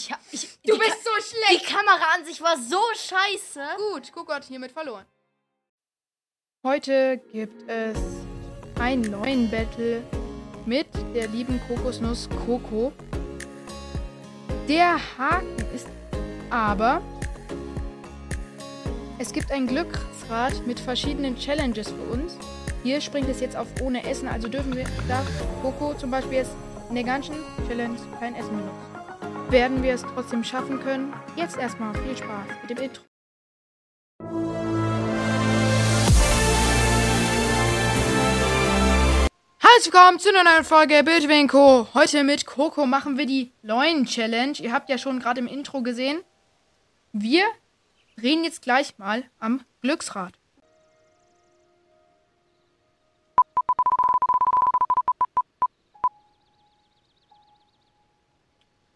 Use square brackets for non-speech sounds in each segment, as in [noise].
Ich hab, ich, Du die bist so Ka schlecht. Die Kamera an sich war so scheiße. Gut, Coco hat hiermit verloren. Heute gibt es einen neuen Battle mit der lieben Kokosnuss Coco. Der Haken ist aber, es gibt ein Glücksrad mit verschiedenen Challenges für uns. Hier springt es jetzt auf ohne Essen, also dürfen wir, darf Coco zum Beispiel jetzt in der ganzen Challenge kein Essen benutzen. Werden wir es trotzdem schaffen können? Jetzt erstmal viel Spaß mit dem Intro. Herzlich willkommen zu einer neuen Folge Bildwinko. Heute mit Coco machen wir die Leuen-Challenge. Ihr habt ja schon gerade im Intro gesehen. Wir drehen jetzt gleich mal am Glücksrad.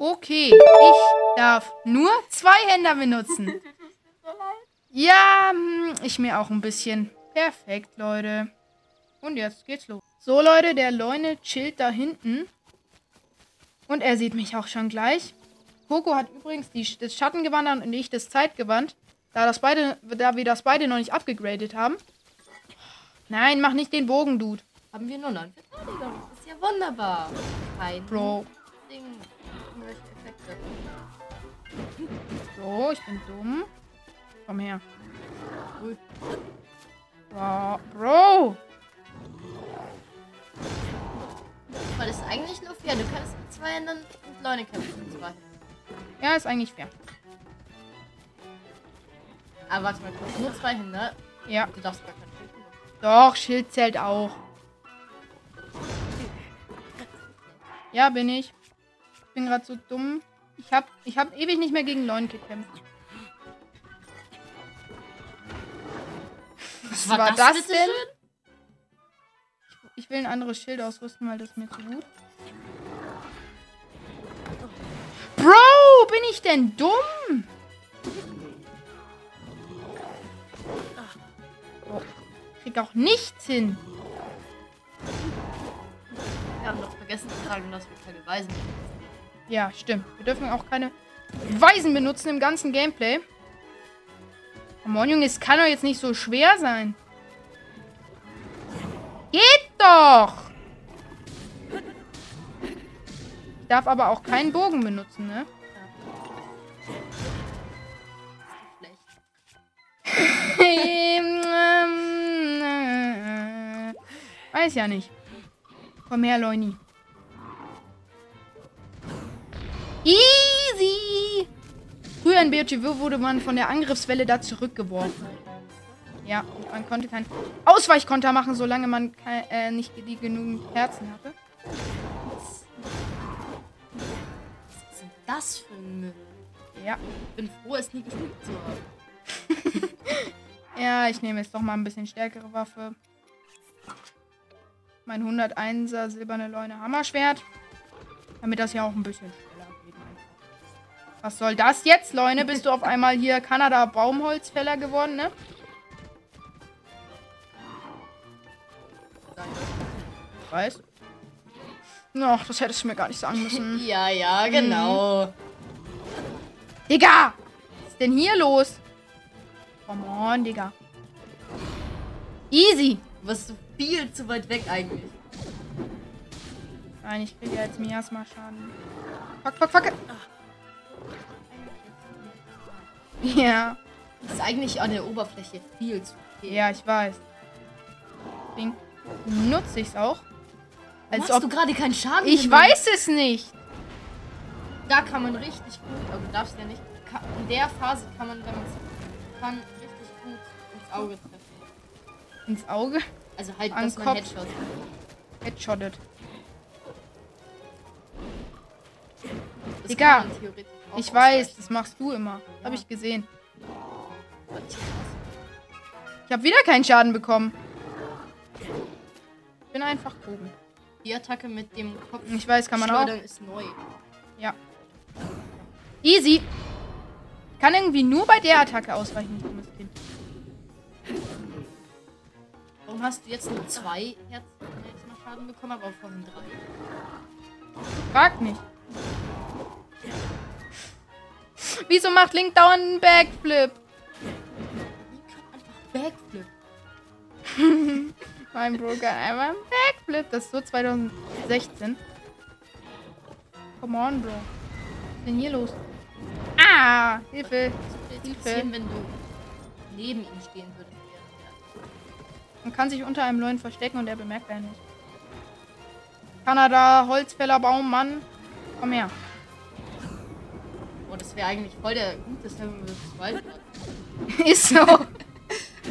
Okay, ich darf nur zwei Hände benutzen. [laughs] Ja, hm, ich mir auch ein bisschen. Perfekt, Leute. Und jetzt geht's los. So, Leute, der Leune chillt da hinten. Und er sieht mich auch schon gleich. Coco hat übrigens die, das Schattengewand an und ich das Zeitgewand. Da, das beide, da wir das beide noch nicht abgegradet haben. Nein, mach nicht den Bogen, Dude. Haben wir nur neun Verteidiger. Das ist ja wunderbar. Kein Bro. Ding. Irgendwelche Effekte. So, ich bin dumm. Komm her. Ui. Bro. Bro. Weil es ist eigentlich nur fair. Du kannst mit zwei Händen mit Leune kämpfen. Mit zwei. Ja, ist eigentlich fair. Aber warte mal kurz. Nur zwei Hände. Ja. Du darfst gar kein Schild benutzen. Doch, Schild zählt auch. Ja, bin ich. Ich bin gerade so dumm. Ich hab, ich hab ewig nicht mehr gegen Leun gekämpft. Was war das bitte denn? schön? Ich will ein anderes Schild ausrüsten, weil das ist mir zu gut. Bro, bin ich denn dumm? Oh, krieg auch nichts hin. Wir haben doch vergessen zu sagen, dass wir keine Weisen haben. Ja, stimmt. Wir dürfen auch keine Weisen benutzen im ganzen Gameplay. Come on, Junge, es kann doch jetzt nicht so schwer sein. Geht doch! Ich darf aber auch keinen Bogen benutzen, ne? [laughs] Ähm, Weiß ja nicht. Komm her, Leuni. Früher in BOTW wurde man von der Angriffswelle da zurückgeworfen. Ja, und man konnte keinen Ausweichkonter machen, solange man äh, nicht die genügend Herzen hatte. Was ist denn das für ein Müll? Ja. Ich bin froh, es nie gespielt zu haben. [laughs] Ja, ich nehme jetzt doch mal ein bisschen stärkere Waffe. Mein 101er silberne Leune Hammerschwert. Damit das ja auch ein bisschen. Was soll das jetzt, Leune? Bist du auf einmal hier Kanada Baumholzfäller geworden, ne? Ich weiß. Ach, das hättest du mir gar nicht sagen müssen. [laughs] Ja, ja, genau. Digga! Was ist denn hier los? Come on, Digga. Easy. Du bist so viel zu weit weg eigentlich. Nein, ich kriege jetzt Miasma Schaden. Fuck, fuck, fuck. [laughs] Ja, Das ist eigentlich an der Oberfläche viel zu viel. ja, ich weiß. Deswegen nutze ich es auch. Als ob. du gerade keinen Schaden Ich weiß es nicht. Da kann man richtig gut, aber du darfst ja nicht. In der Phase kann man, wenn man es kann, richtig gut ins Auge treffen. Ins Auge. Also halt, An dass man Kopf. Headshot. Headshottet. Das Digga, theoretisch Ich weiß, das machst du immer. Ja. Habe ich gesehen. Ich habe wieder keinen Schaden bekommen. Ich bin einfach oben. Die Attacke mit dem Kopf. Ich weiß, kann man auch. Ist neu. Ja. Easy. Kann irgendwie nur bei der Attacke ausweichen, dummes Kind. Warum hast du jetzt nur zwei Herzen Schaden bekommen, aber vorhin drei? Frag nicht. Wieso macht Link dauernd einen Backflip? Backflip. [laughs] Mein Bruder einfach einen Backflip. Das ist so 2016. Come on, Bro. Was ist denn hier los? Ah, Hilfe. interessieren, wenn du neben ihm stehen würdest. Man kann sich unter einem Leuen verstecken und er bemerkt einen nicht. Kanada, Holzfäller, Baum, Mann. Komm her. Oh, das wäre eigentlich voll der gute Seven vs. Wild. Ist so.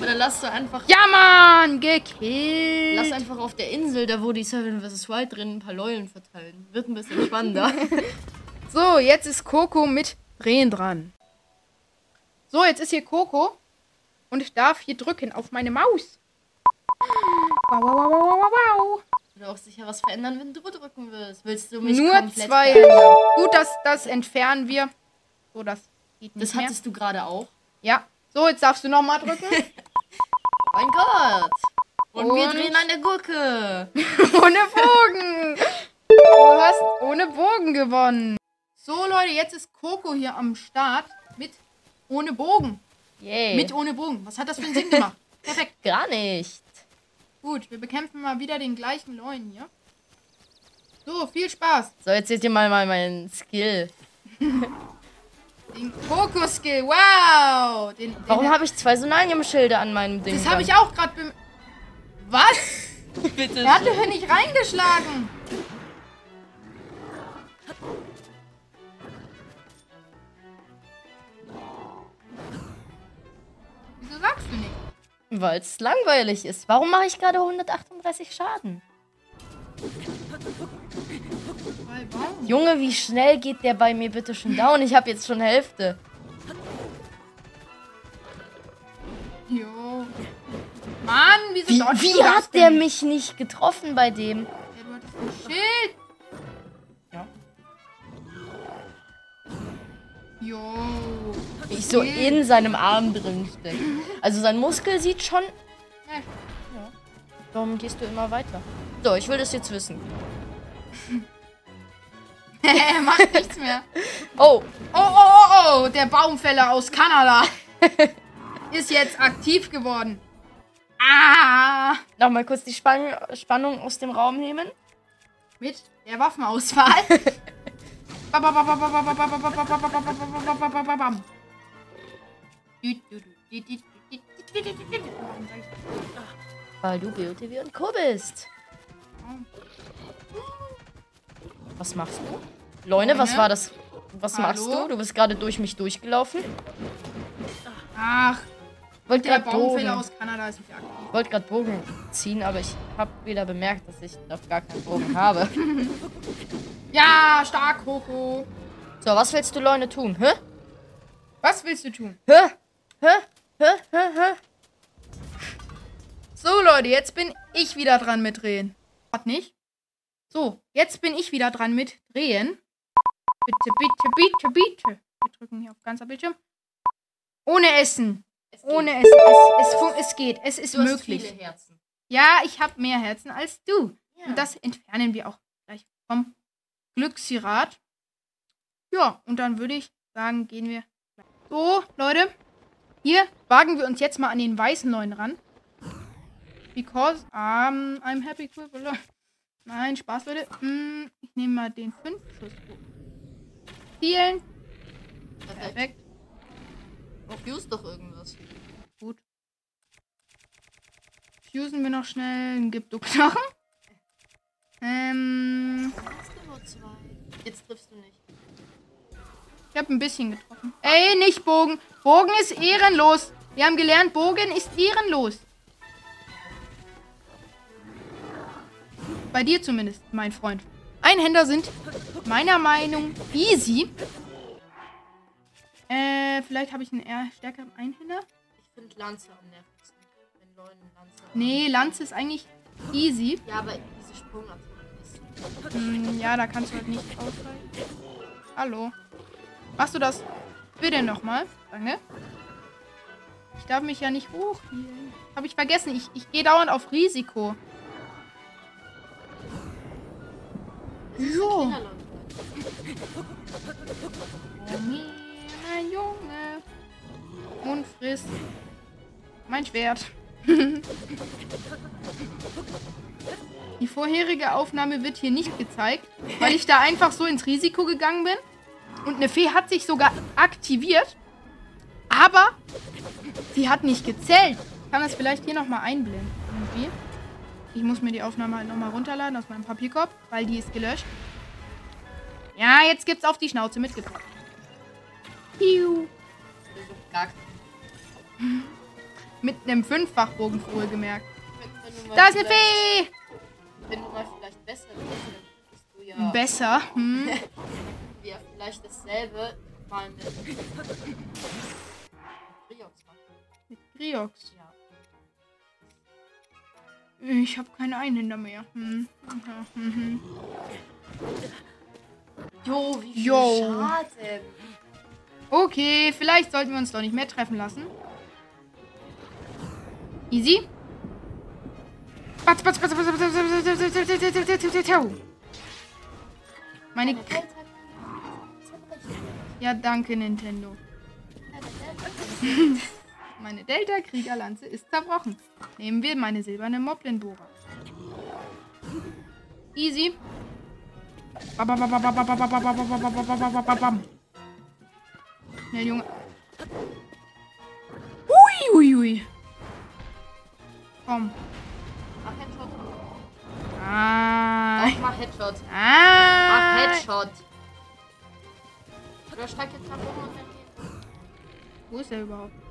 Oder lass du einfach. Ja, Mann! Gekillt. Lass einfach auf der Insel, da wo die Seven vs. Wild drin, ein paar Leulen verteilen. Wird ein bisschen spannender. [laughs] So, jetzt ist Coco mit Drehen dran. So, jetzt ist hier Coco. Und ich darf hier drücken auf meine Maus. Wow, wow, wow, wow, wow, wow. Würde auch sicher was verändern, wenn du drücken willst. Willst du mich Nur komplett zwei verändern? Gut, das, das entfernen wir. So, das geht nicht Das mehr. hattest du gerade auch. Ja. So, jetzt darfst du nochmal drücken. [laughs] Mein Gott. Und, wir Und- drehen an der Gurke. [laughs] ohne Bogen. Du hast ohne Bogen gewonnen. So, Leute, jetzt ist Coco hier am Start mit ohne Bogen. Yay. Mit ohne Bogen. Was hat das für einen Sinn gemacht? [laughs] Perfekt. gar nicht. Gut, wir bekämpfen mal wieder den gleichen Leuen hier. So, viel Spaß. So, jetzt seht ihr mal, mal meinen Skill. Den Coco-Skill. Wow. Den, den, Warum habe ich zwei Sonanium-Schilde an meinem Ding? Das habe ich auch gerade bem... Was? [laughs] Bitte. Er hatte hier nicht reingeschlagen. Wieso sagst du nicht? Weil es langweilig ist. Warum mache ich gerade 138 Schaden? Junge, wie schnell geht der bei mir bitte schon down? Ich habe jetzt schon Hälfte. Jo. Mann, wieso Wie, dodgst wie du das hat der denn? mich nicht getroffen bei dem? Ja, du hattest ein Schild. Ja. Jo. Wie ich so in seinem Arm drin stecke. Also sein Muskel sieht schon. Ja. Warum gehst du immer weiter? So, ich will das jetzt wissen. Er macht nichts mehr. Oh, Oh, oh, oh, oh, der Baumfäller aus Kanada ist jetzt aktiv geworden. Ah, nochmal kurz die Spann Spannung aus dem Raum nehmen. mit der Waffenauswahl. Weil du BOTW und Co. bist. Was machst du? Leune, was war das? Was machst Hallo? du? Du bist gerade durch mich durchgelaufen. Ach, Wollte gerade Bogen. aus Kanada ist nicht aktiv. wollte gerade Bogen ziehen, aber ich habe wieder bemerkt, dass ich doch gar keinen Bogen habe. [laughs] Ja, stark, Coco. So, was willst du Leune tun? Hä? Was willst du tun? Hä? Hä? Hä? Hä? Hä? So, Leute, jetzt bin ich wieder dran mit Drehen. Hat nicht? So, jetzt bin ich wieder dran mit Drehen. Bitte, bitte, bitte, bitte. Wir drücken hier auf ganzer Bildschirm. Ohne Essen. Ohne Essen. Es, es, es geht. Es ist Du hast möglich. viele Herzen. Ja, ich habe mehr Herzen als du. Ja. Und das entfernen wir auch gleich vom Glückssirat. Ja, und dann würde ich sagen, gehen wir. So, Leute. Hier wagen wir uns jetzt mal an den weißen Neuen ran. Because um, I'm happy cool. Nein, Spaß, Leute. Hm, ich nehme mal den 5 Schuss. Zielen. Perfekt. Perfekt. Fuse doch irgendwas. Gut. Fusen wir noch schnell einen Gipto-Knochen. Ähm? Jetzt triffst du nicht. ich habe ein bisschen getroffen. Ey, nicht Bogen. Bogen ist ehrenlos. Wir haben gelernt, Bogen ist ehrenlos. Bei dir zumindest, mein Freund. Einhänder sind meiner Meinung easy. Äh, vielleicht habe ich einen eher stärkeren Einhänder. Ich finde Lanze am nervigsten. Wenn Leute Lanze. Nee, Lanze ist eigentlich easy. Ja, aber diese Sprungaktion ist. Hm, ja, da kannst du halt nicht ausweichen. Hallo. Machst du das bitte nochmal? Danke. Ich darf mich ja nicht hochhielen. Habe ich vergessen. Ich, ich gehe dauernd auf Risiko. So. ist mein Schwert. [laughs] Die vorherige Aufnahme wird hier nicht gezeigt, weil ich da einfach so ins Risiko gegangen bin. Und eine Fee hat sich sogar aktiviert. Aber sie hat nicht gezählt. Ich kann das vielleicht hier nochmal einblenden. Irgendwie. Ich muss mir die Aufnahme halt nochmal runterladen aus meinem Papierkorb, weil die ist gelöscht. Ja, jetzt gibt's auf die Schnauze mitgepackt. Piu. Mit einem Fünffachbogen mal Da ist eine Fee! Wenn du mal vielleicht besser bist, bist du ja, Besser. Hm. [laughs] ja vielleicht dasselbe mal mit Briox machen. Mit Griox. Ja. Ich habe keine Einhänder mehr. Hm. Mhm. Jo, wie viel Jo. Schaden. Okay, vielleicht sollten wir uns doch nicht mehr treffen lassen. Easy. Batz, batz, batz, batz, batz, batz, batz, batz, batz, batz, batz, batz, batz. Meine. K ja, danke, Nintendo. [laughs] Meine Delta-Kriegerlanze ist zerbrochen. Nehmen wir meine silberne Moblin-Bohrer. Easy. Schnell, Junge. Hui, hui, hui. Komm. Mach Headshot. Ah. Doch, mach Headshot. Ah. Mach Headshot. Oder steig jetzt nach oben und dann Wo ist er überhaupt?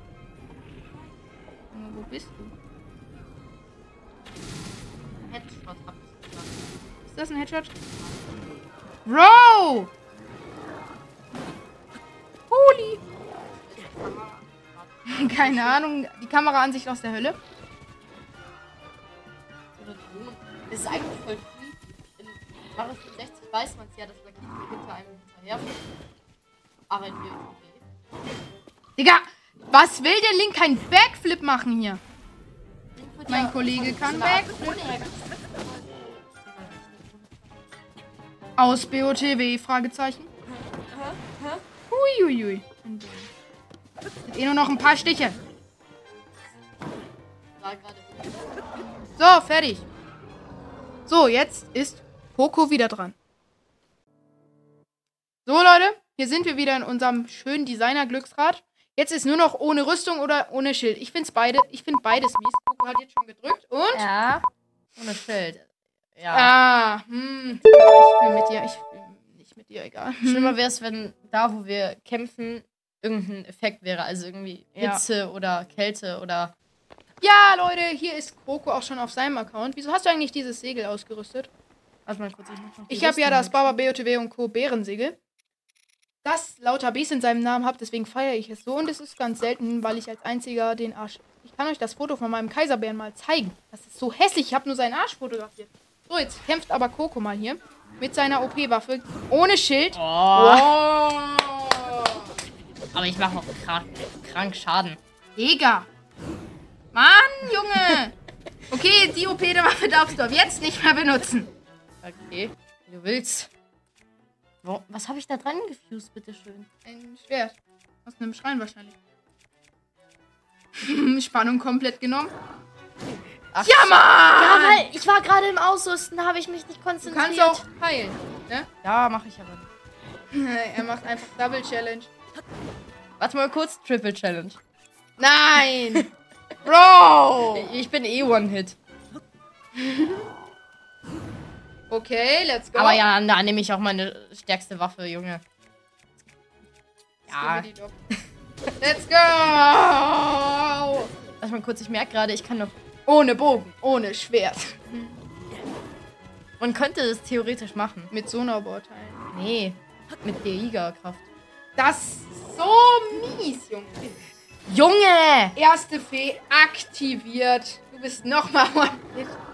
Wo bist du? Headshot hab ich gesagt. Ist das ein Headshot? Bro! Holy! [laughs] Keine Ahnung. Die Kameraansicht aus der Hölle. Das ist eigentlich voll creepy. In Mario 64 weiß man es ja, dass Lucky hinter einem hinterher Aber in WoW. Digga, was will der Link keinen Backflip machen hier? Mein Kollege kann Backflip. Aus BOTW? Fragezeichen. Huiuiui. Eh nur noch ein paar Stiche. So, fertig. So, jetzt ist Poco wieder dran. So, Leute, hier sind wir wieder in unserem schönen Designer-Glücksrad. Jetzt ist nur noch ohne Rüstung oder ohne Schild. Ich finde beide, ich finde beides mies. Poco hat jetzt schon gedrückt und. Ja. Ohne Schild. Ja. Ah, hm. Ich will mit dir, ich will nicht mit dir, egal. Schlimmer wäre es, wenn da, wo wir kämpfen, irgendein Effekt wäre. Also irgendwie Ja. Hitze oder Kälte oder. Ja, Leute, hier ist Poco auch schon auf seinem Account. Wieso hast du eigentlich dieses Segel ausgerüstet? Warte mal kurz, ich mach noch die Ich habe ja das. Baba BOTW und Co. Bärensegel. Das lauter Bs in seinem Namen habe, deswegen feiere ich es so. Und es ist ganz selten, weil ich als einziger den Arsch. Ich kann euch das Foto von meinem Kaiserbären mal zeigen. Das ist so hässlich. Ich habe nur seinen Arsch fotografiert. So, jetzt kämpft aber Coco mal hier. Mit seiner OP-Waffe. Ohne Schild. Oh, Oh. aber ich mache auch krank, krank Schaden. Digga. Mann, Junge. Okay, die OP-Waffe darfst du ab jetzt nicht mehr benutzen. Okay, wie du willst. Wo, was habe ich da dran gefused, bitteschön? Ein Schwert. Aus einem Schrein wahrscheinlich. [laughs] Spannung komplett genommen. Ach, Ja, Mann! Ja, weil ich war gerade im Ausrüsten, da habe ich mich nicht Du konzentriert. kannst auch heilen. Ne? Ja, mache ich aber nicht. [laughs] er macht einfach Double Challenge. Warte mal kurz, Triple Challenge. Nein! [laughs] Bro! Ich bin eh One-Hit. Okay, let's go. Aber ja, da nehme ich auch meine stärkste Waffe, Junge. Ja, Let's go! warte mal kurz, ich merke gerade, ich kann noch. Ohne Bogen, ohne Schwert. Man könnte das theoretisch machen. Mit Sonarbohrteilen. Nee, mit der Liga-Kraft. Das ist so mies, Junge. Junge! Erste Fee aktiviert. Du bist nochmal one. [laughs]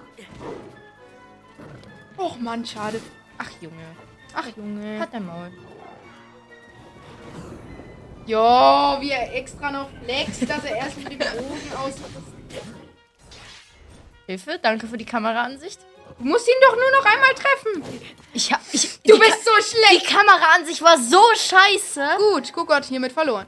Och Mann, schade. Ach, Junge. Ach Junge. Hat der Maul. Jo, wie er extra noch flext, dass er erst mit dem Bogen aus. Hilfe, danke für die Kameraansicht. Du musst ihn doch nur noch einmal treffen. Ich hab. Ich, Du bist so Ka schlecht. Die Kameraansicht war so scheiße. Gut, Kucko hat hiermit verloren.